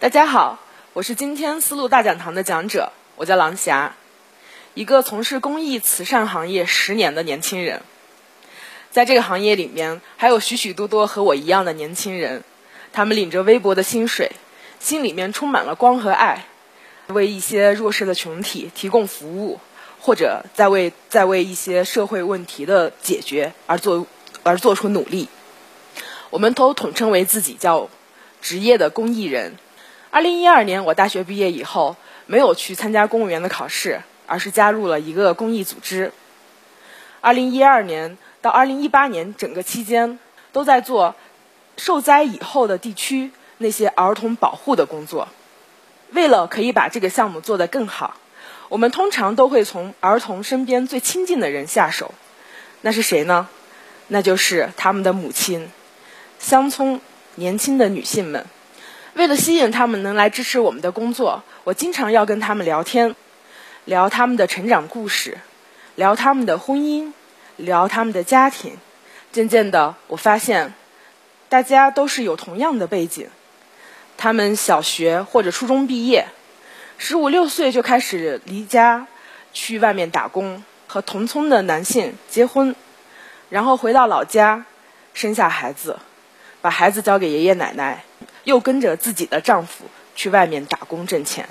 大家好，我是今天思路大讲堂的讲者，我叫郎霞，一个从事公益慈善行业十年的年轻人。在这个行业里面，还有许许多多和我一样的年轻人，他们领着微薄的薪水，心里面充满了光和爱，为一些弱势的群体提供服务，或者在为在为一些社会问题的解决而做而做出努力。我们都统称为自己叫职业的公益人。二零一二年，我大学毕业以后，没有去参加公务员的考试，而是加入了一个公益组织。二零一二年到二零一八年整个期间，都在做受灾以后的地区那些儿童保护的工作。为了可以把这个项目做得更好，我们通常都会从儿童身边最亲近的人下手。那是谁呢？那就是他们的母亲，乡村年轻的女性们。为了吸引他们能来支持我们的工作，我经常要跟他们聊天，聊他们的成长故事，聊他们的婚姻，聊他们的家庭。渐渐的，我发现，大家都是有同样的背景。他们小学或者初中毕业，十五六岁就开始离家去外面打工，和同村的男性结婚，然后回到老家，生下孩子，把孩子交给爷爷奶奶。又跟着自己的丈夫去外面打工挣钱，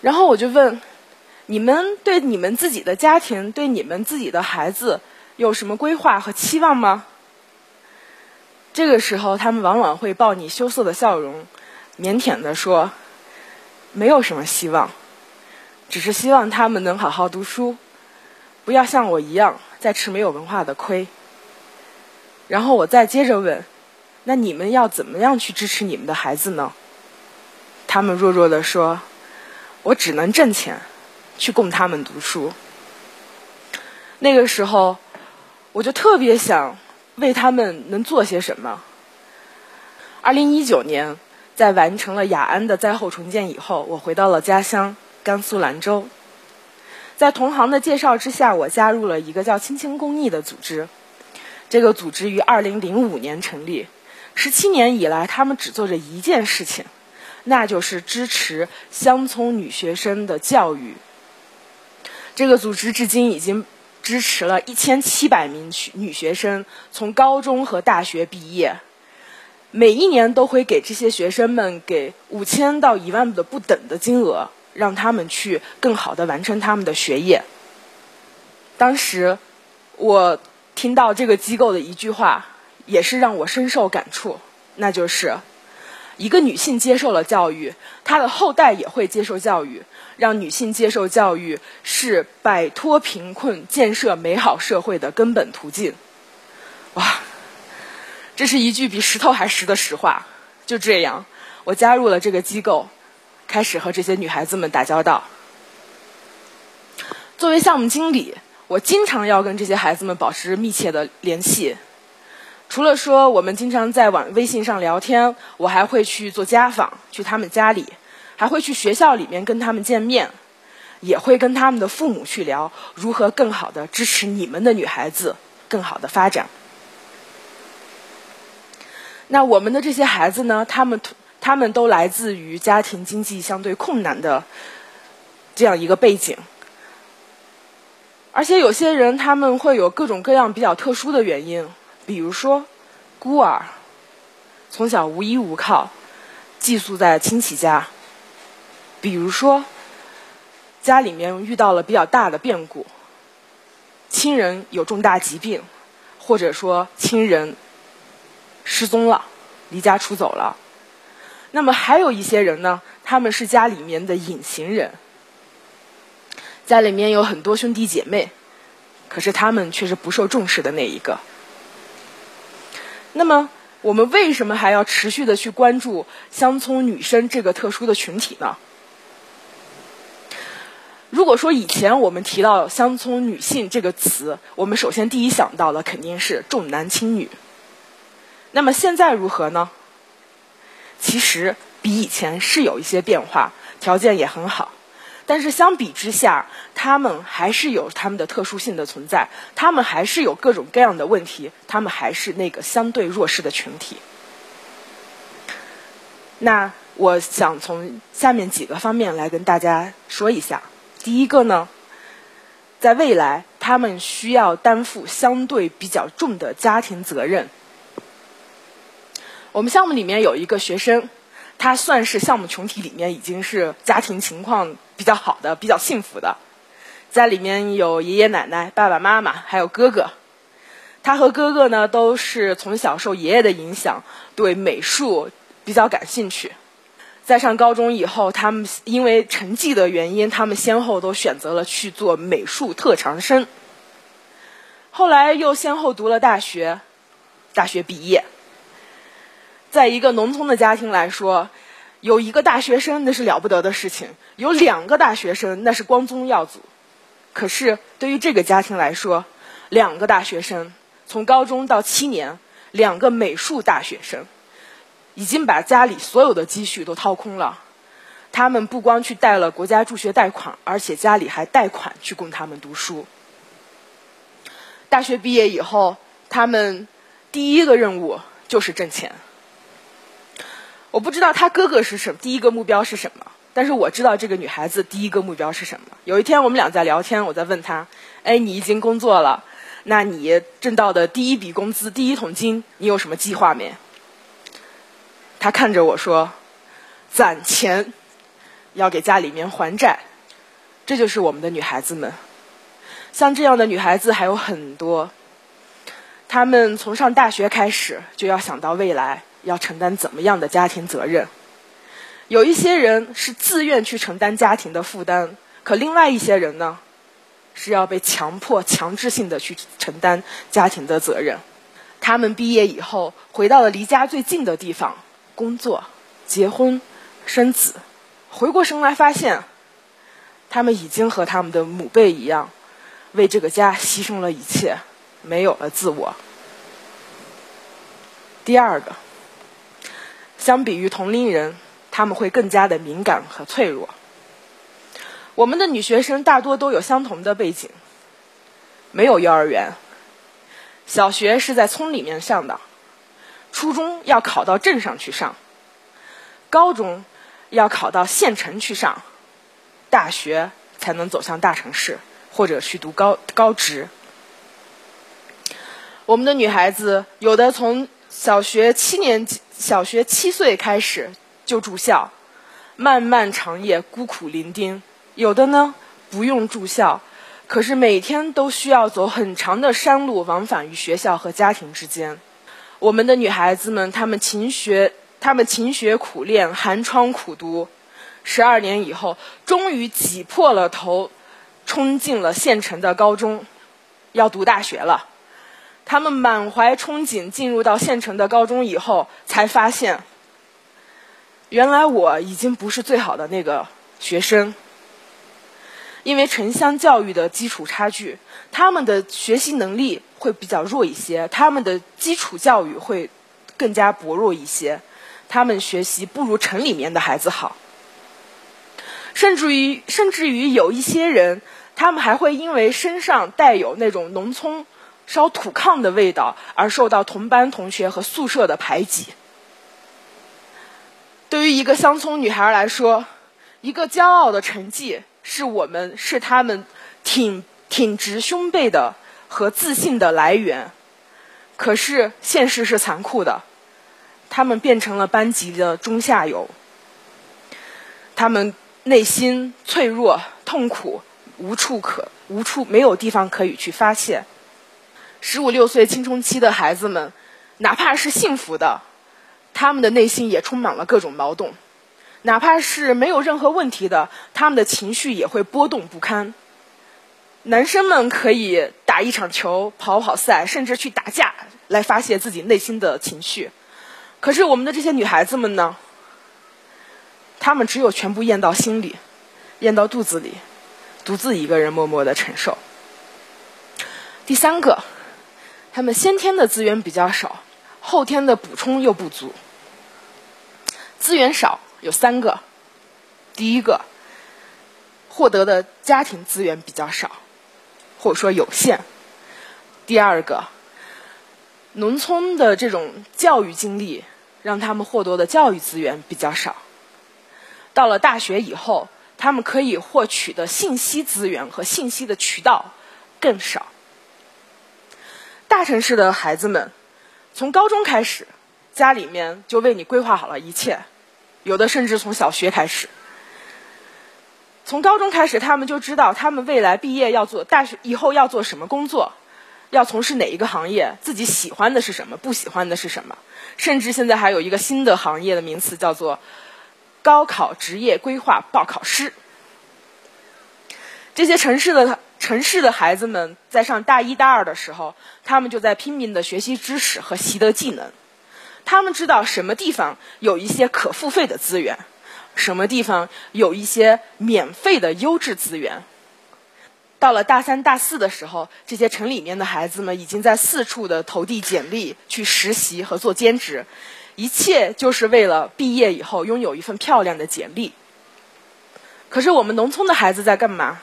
然后我就问：你们对你们自己的家庭、对你们自己的孩子有什么规划和期望吗？这个时候，他们往往会报你羞涩的笑容，腼腆的说：“没有什么希望，只是希望他们能好好读书，不要像我一样再吃没有文化的亏。”然后我再接着问。那你们要怎么样去支持你们的孩子呢？他们弱弱的说：“我只能挣钱，去供他们读书。”那个时候，我就特别想为他们能做些什么。二零一九年，在完成了雅安的灾后重建以后，我回到了家乡甘肃兰州。在同行的介绍之下，我加入了一个叫“青青公益”的组织。这个组织于二零零五年成立。十七年以来，他们只做着一件事情，那就是支持乡村女学生的教育。这个组织至今已经支持了一千七百名女学生从高中和大学毕业，每一年都会给这些学生们给五千到一万的不等的金额，让他们去更好的完成他们的学业。当时，我听到这个机构的一句话。也是让我深受感触，那就是一个女性接受了教育，她的后代也会接受教育。让女性接受教育是摆脱贫困、建设美好社会的根本途径。哇，这是一句比石头还实的实话。就这样，我加入了这个机构，开始和这些女孩子们打交道。作为项目经理，我经常要跟这些孩子们保持密切的联系。除了说我们经常在网微信上聊天，我还会去做家访，去他们家里，还会去学校里面跟他们见面，也会跟他们的父母去聊如何更好的支持你们的女孩子更好的发展。那我们的这些孩子呢？他们他们都来自于家庭经济相对困难的这样一个背景，而且有些人他们会有各种各样比较特殊的原因。比如说，孤儿从小无依无靠，寄宿在亲戚家；比如说，家里面遇到了比较大的变故，亲人有重大疾病，或者说亲人失踪了，离家出走了。那么还有一些人呢，他们是家里面的隐形人，家里面有很多兄弟姐妹，可是他们却是不受重视的那一个。那么，我们为什么还要持续的去关注乡村女生这个特殊的群体呢？如果说以前我们提到乡村女性这个词，我们首先第一想到的肯定是重男轻女。那么现在如何呢？其实比以前是有一些变化，条件也很好。但是相比之下，他们还是有他们的特殊性的存在，他们还是有各种各样的问题，他们还是那个相对弱势的群体。那我想从下面几个方面来跟大家说一下。第一个呢，在未来他们需要担负相对比较重的家庭责任。我们项目里面有一个学生，他算是项目群体里面已经是家庭情况比较好的、比较幸福的，家里面有爷爷奶奶、爸爸妈妈，还有哥哥。他和哥哥呢都是从小受爷爷的影响，对美术比较感兴趣。在上高中以后，他们因为成绩的原因，他们先后都选择了去做美术特长生。后来又先后读了大学，大学毕业。在一个农村的家庭来说，有一个大学生那是了不得的事情；有两个大学生那是光宗耀祖。可是对于这个家庭来说，两个大学生从高中到七年，两个美术大学生，已经把家里所有的积蓄都掏空了。他们不光去贷了国家助学贷款，而且家里还贷款去供他们读书。大学毕业以后，他们第一个任务就是挣钱。我不知道他哥哥是什么，第一个目标是什么，但是我知道这个女孩子第一个目标是什么。有一天我们俩在聊天，我在问她：“哎，你已经工作了，那你挣到的第一笔工资、第一桶金，你有什么计划没？”她看着我说：“攒钱，要给家里面还债。”这就是我们的女孩子们。像这样的女孩子还有很多，她们从上大学开始就要想到未来。要承担怎么样的家庭责任？有一些人是自愿去承担家庭的负担，可另外一些人呢，是要被强迫、强制性的去承担家庭的责任。他们毕业以后回到了离家最近的地方工作、结婚、生子，回过神来发现，他们已经和他们的母辈一样，为这个家牺牲了一切，没有了自我。第二个。相比于同龄人，他们会更加的敏感和脆弱。我们的女学生大多都有相同的背景，没有幼儿园，小学是在村里面上的，初中要考到镇上去上，高中要考到县城去上，大学才能走向大城市或者去读高高职。我们的女孩子有的从小学七年级。小学七岁开始就住校，漫漫长夜孤苦伶仃；有的呢不用住校，可是每天都需要走很长的山路往返于学校和家庭之间。我们的女孩子们，她们勤学，她们勤学苦练，寒窗苦读，十二年以后，终于挤破了头，冲进了县城的高中，要读大学了。他们满怀憧憬进入到县城的高中以后，才发现，原来我已经不是最好的那个学生。因为城乡教育的基础差距，他们的学习能力会比较弱一些，他们的基础教育会更加薄弱一些，他们学习不如城里面的孩子好。甚至于，甚至于有一些人，他们还会因为身上带有那种农村。烧土炕的味道，而受到同班同学和宿舍的排挤。对于一个乡村女孩来说，一个骄傲的成绩是我们是他们挺挺直胸背的和自信的来源。可是现实是残酷的，他们变成了班级的中下游。他们内心脆弱、痛苦，无处可无处没有地方可以去发泄。十五六岁青春期的孩子们，哪怕是幸福的，他们的内心也充满了各种矛盾；哪怕是没有任何问题的，他们的情绪也会波动不堪。男生们可以打一场球、跑跑赛，甚至去打架来发泄自己内心的情绪。可是我们的这些女孩子们呢？她们只有全部咽到心里，咽到肚子里，独自一个人默默的承受。第三个。他们先天的资源比较少，后天的补充又不足。资源少有三个：第一个，获得的家庭资源比较少，或者说有限；第二个，农村的这种教育经历让他们获得的教育资源比较少。到了大学以后，他们可以获取的信息资源和信息的渠道更少。大城市的孩子们，从高中开始，家里面就为你规划好了一切，有的甚至从小学开始。从高中开始，他们就知道他们未来毕业要做大学以后要做什么工作，要从事哪一个行业，自己喜欢的是什么，不喜欢的是什么。甚至现在还有一个新的行业的名词，叫做高考职业规划报考师。这些城市的城市的孩子们在上大一、大二的时候，他们就在拼命的学习知识和习得技能。他们知道什么地方有一些可付费的资源。什么地方有一些免费的优质资源？到了大三、大四的时候，这些城里面的孩子们已经在四处的投递简历去实习和做兼职，一切就是为了毕业以后拥有一份漂亮的简历。可是我们农村的孩子在干嘛？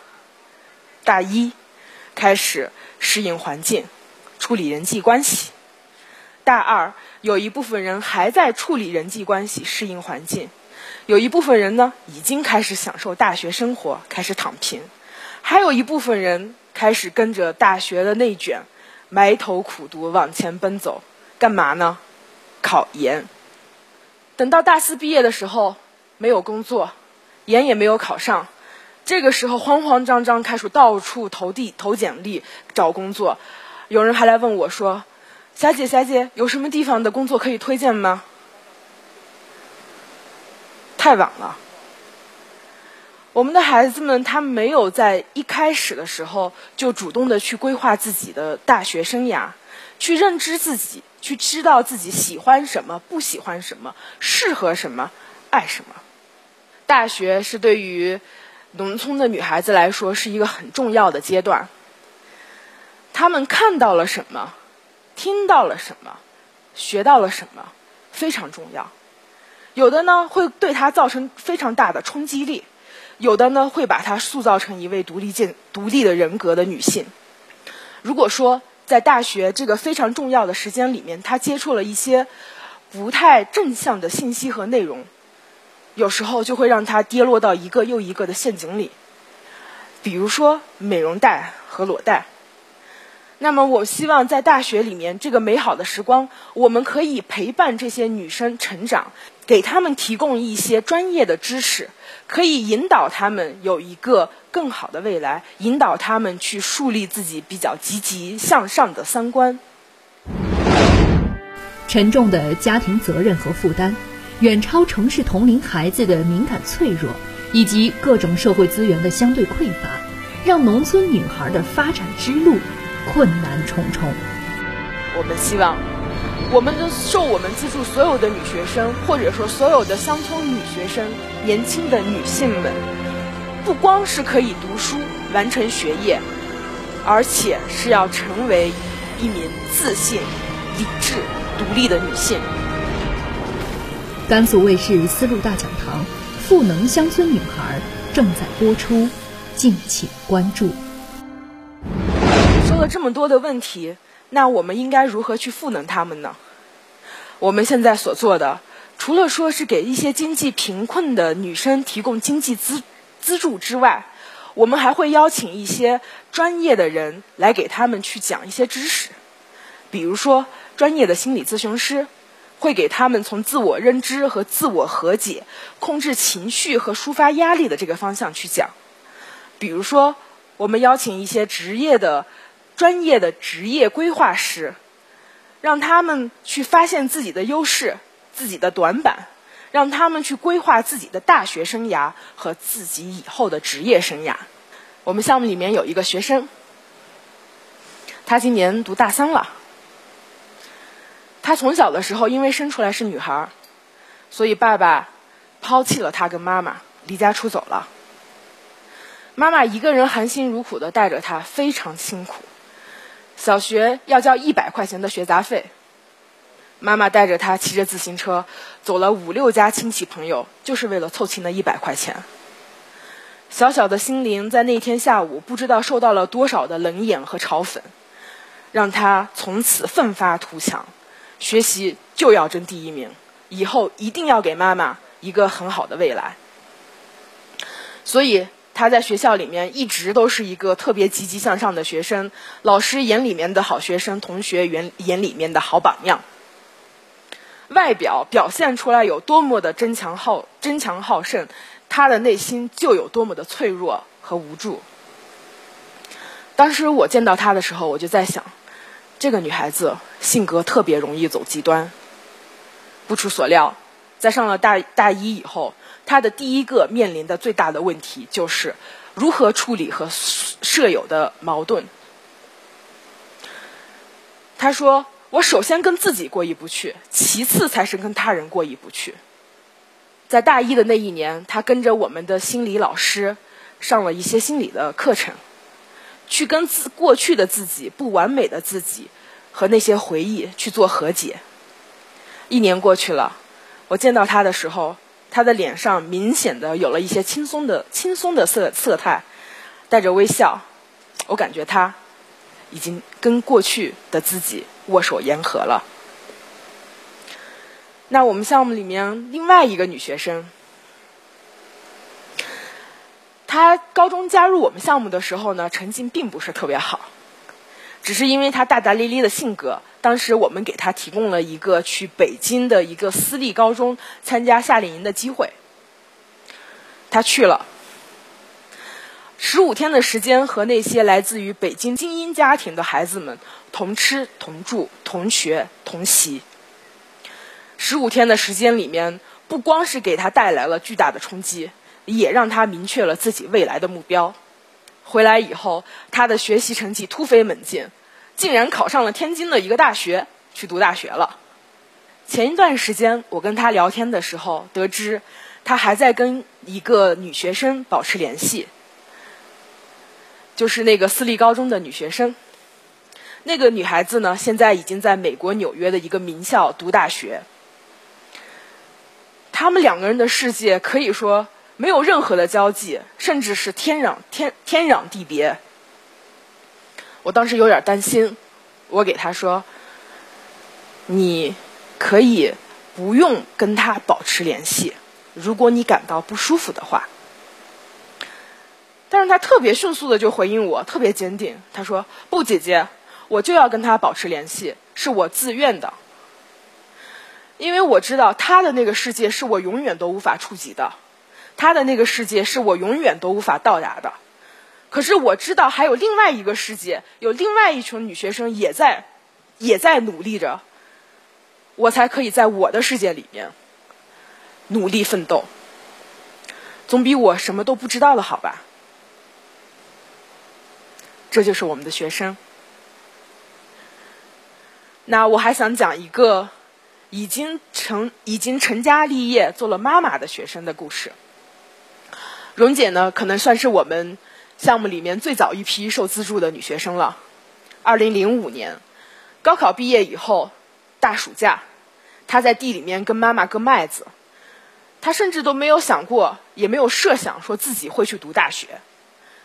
大一开始适应环境，处理人际关系；大二有一部分人还在处理人际关系，适应环境。有一部分人呢，已经开始享受大学生活，开始躺平；还有一部分人开始跟着大学的内卷，埋头苦读，往前奔走。干嘛呢？考研。等到大四毕业的时候，没有工作，研也没有考上，这个时候慌慌张张开始到处投递、投简历找工作。有人还来问我说：“霞姐，霞姐，有什么地方的工作可以推荐吗？”太晚了。我们的孩子们，他没有在一开始的时候就主动的去规划自己的大学生涯，去认知自己，去知道自己喜欢什么，不喜欢什么，适合什么，爱什么。大学是对于农村的女孩子来说是一个很重要的阶段。她们看到了什么，听到了什么，学到了什么，非常重要。有的呢会对她造成非常大的冲击力，有的呢会把她塑造成一位独立、建独立的人格的女性。如果说在大学这个非常重要的时间里面，她接触了一些不太正向的信息和内容，有时候就会让她跌落到一个又一个的陷阱里，比如说美容贷和裸贷。那么，我希望在大学里面这个美好的时光，我们可以陪伴这些女生成长。给他们提供一些专业的知识，可以引导她们有一个更好的未来，引导她们去树立自己比较积极向上的三观。沉重的家庭责任和负担，远超城市同龄孩子的敏感脆弱，以及各种社会资源的相对匮乏，让农村女孩的发展之路困难重重。我们希望。我们的受我们资助所有的女学生，或者说所有的乡村女学生、年轻的女性们，不光是可以读书完成学业，而且是要成为一名自信、理智、独立的女性。甘肃卫视丝路大讲堂《赋能乡村女孩》正在播出，敬请关注。说了这么多的问题。那我们应该如何去赋能他们呢？我们现在所做的，除了说是给一些经济贫困的女生提供经济资资助之外，我们还会邀请一些专业的人来给他们去讲一些知识，比如说专业的心理咨询师，会给他们从自我认知和自我和解、控制情绪和抒发压力的这个方向去讲，比如说我们邀请一些职业的。专业的职业规划师，让他们去发现自己的优势、自己的短板，让他们去规划自己的大学生涯和自己以后的职业生涯。我们项目里面有一个学生，他今年读大三了。他从小的时候因为生出来是女孩，所以爸爸抛弃了他跟妈妈，离家出走了。妈妈一个人含辛茹苦的带着他，非常辛苦。小学要交一百块钱的学杂费，妈妈带着他骑着自行车走了五六家亲戚朋友，就是为了凑齐那一百块钱。小小的心灵在那天下午不知道受到了多少的冷眼和嘲讽，让他从此奋发图强，学习就要争第一名，以后一定要给妈妈一个很好的未来。所以他在学校里面一直都是一个特别积极向上的学生，老师眼里面的好学生，同学眼眼里面的好榜样。外表表现出来有多么的争强好争强好胜，他的内心就有多么的脆弱和无助。当时我见到他的时候，我就在想，这个女孩子性格特别容易走极端。不出所料，在上了大大一以后，她的第一个面临的最大的问题就是如何处理和舍友的矛盾。她说。我首先跟自己过意不去，其次才是跟他人过意不去。在大一的那一年，他跟着我们的心理老师上了一些心理的课程，去跟自过去的自己、不完美的自己和那些回忆去做和解。一年过去了，我见到他的时候，他的脸上明显的有了一些轻松的、轻松的色色态，带着微笑。我感觉他已经跟过去的自己。握手言和了。那我们项目里面另外一个女学生，他高中加入我们项目的时候呢，成绩并不是特别好，只是因为他大大咧咧的性格，当时我们给他提供了一个去北京的一个私立高中参加夏令营的机会，他去了。十五天的时间，和那些来自于北京精英家庭的孩子们同吃同住同学同习。十五天的时间里面，不光是给他带来了巨大的冲击，也让他明确了自己未来的目标。回来以后，他的学习成绩突飞猛进，竟然考上了天津的一个大学去读大学了。前一段时间，我跟他聊天的时候，得知他还在跟一个女学生保持联系。就是那个私立高中的女学生，那个女孩子呢，现在已经在美国纽约的一个名校读大学。他们两个人的世界可以说没有任何的交际，甚至是天壤天天壤地别。我当时有点担心，我给他说：“你可以不用跟他保持联系，如果你感到不舒服的话。”但是他特别迅速的就回应我，特别坚定。他说：“不，姐姐，我就要跟他保持联系，是我自愿的。因为我知道他的那个世界是我永远都无法触及的，他的那个世界是我永远都无法到达的。可是我知道还有另外一个世界，有另外一群女学生也在，也在努力着，我才可以在我的世界里面努力奋斗，总比我什么都不知道的好吧。”这就是我们的学生。那我还想讲一个已经成、已经成家立业、做了妈妈的学生的故事。蓉姐呢，可能算是我们项目里面最早一批受资助的女学生了。二零零五年高考毕业以后，大暑假，她在地里面跟妈妈割麦子。她甚至都没有想过，也没有设想说自己会去读大学。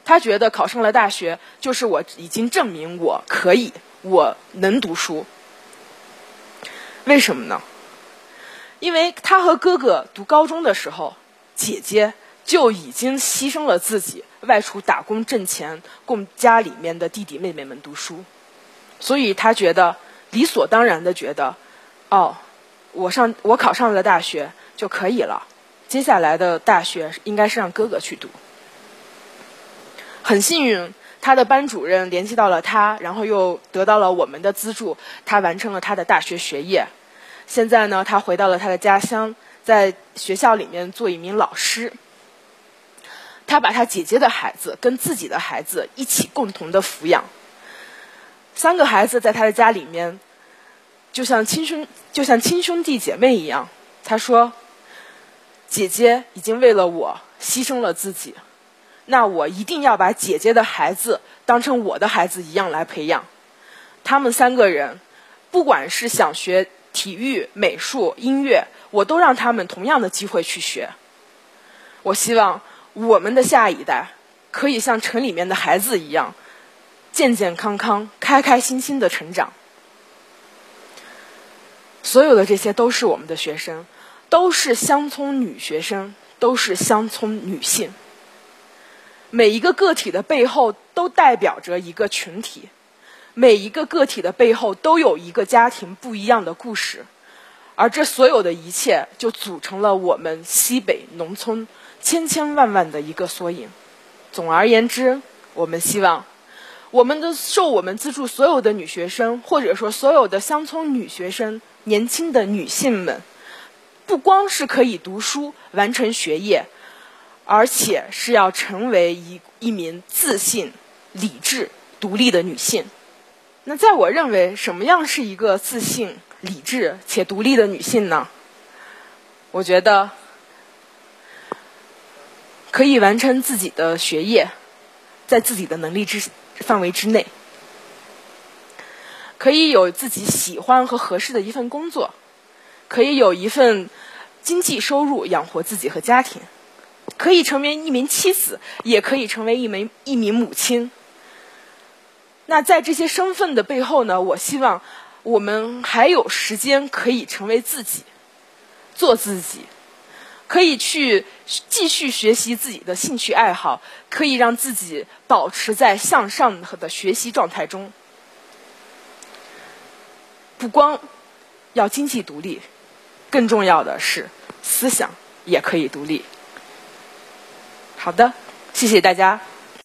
他觉得考上了大学，就是我已经证明我可以，我能读书。为什么呢？因为他和哥哥读高中的时候，姐姐就已经牺牲了自己，外出打工挣钱，供家里面的弟弟妹妹们读书，所以他觉得理所当然的觉得，哦，我上我考上了大学就可以了，接下来的大学应该是让哥哥去读。很幸运，他的班主任联系到了他，然后又得到了我们的资助，他完成了他的大学学业。现在呢，他回到了他的家乡，在学校里面做一名老师。他把他姐姐的孩子跟自己的孩子一起共同的抚养。三个孩子在他的家里面，就像亲兄就像亲兄弟姐妹一样。他说：“姐姐已经为了我牺牲了自己。”那我一定要把姐姐的孩子当成我的孩子一样来培养。他们三个人，不管是想学体育、美术、音乐，我都让他们同样的机会去学。我希望我们的下一代可以像城里面的孩子一样，健健康康、开开心心的成长。所有的这些都是我们的学生，都是乡村女学生，都是乡村女性。每一个个体的背后都代表着一个群体，每一个个体的背后都有一个家庭不一样的故事，而这所有的一切就组成了我们西北农村千千万万的一个缩影。总而言之，我们希望我们的受我们资助所有的女学生，或者说所有的乡村女学生、年轻的女性们，不光是可以读书完成学业。而且是要成为一一名自信、理智、独立的女性。那在我认为，什么样是一个自信、理智且独立的女性呢？我觉得可以完成自己的学业，在自己的能力之范围之内，可以有自己喜欢和合适的一份工作，可以有一份经济收入养活自己和家庭。可以成为一名妻子，也可以成为一名一名母亲。那在这些身份的背后呢？我希望我们还有时间可以成为自己，做自己，可以去继续学习自己的兴趣爱好，可以让自己保持在向上的学习状态中。不光要经济独立，更重要的是思想也可以独立。好的，谢谢大家。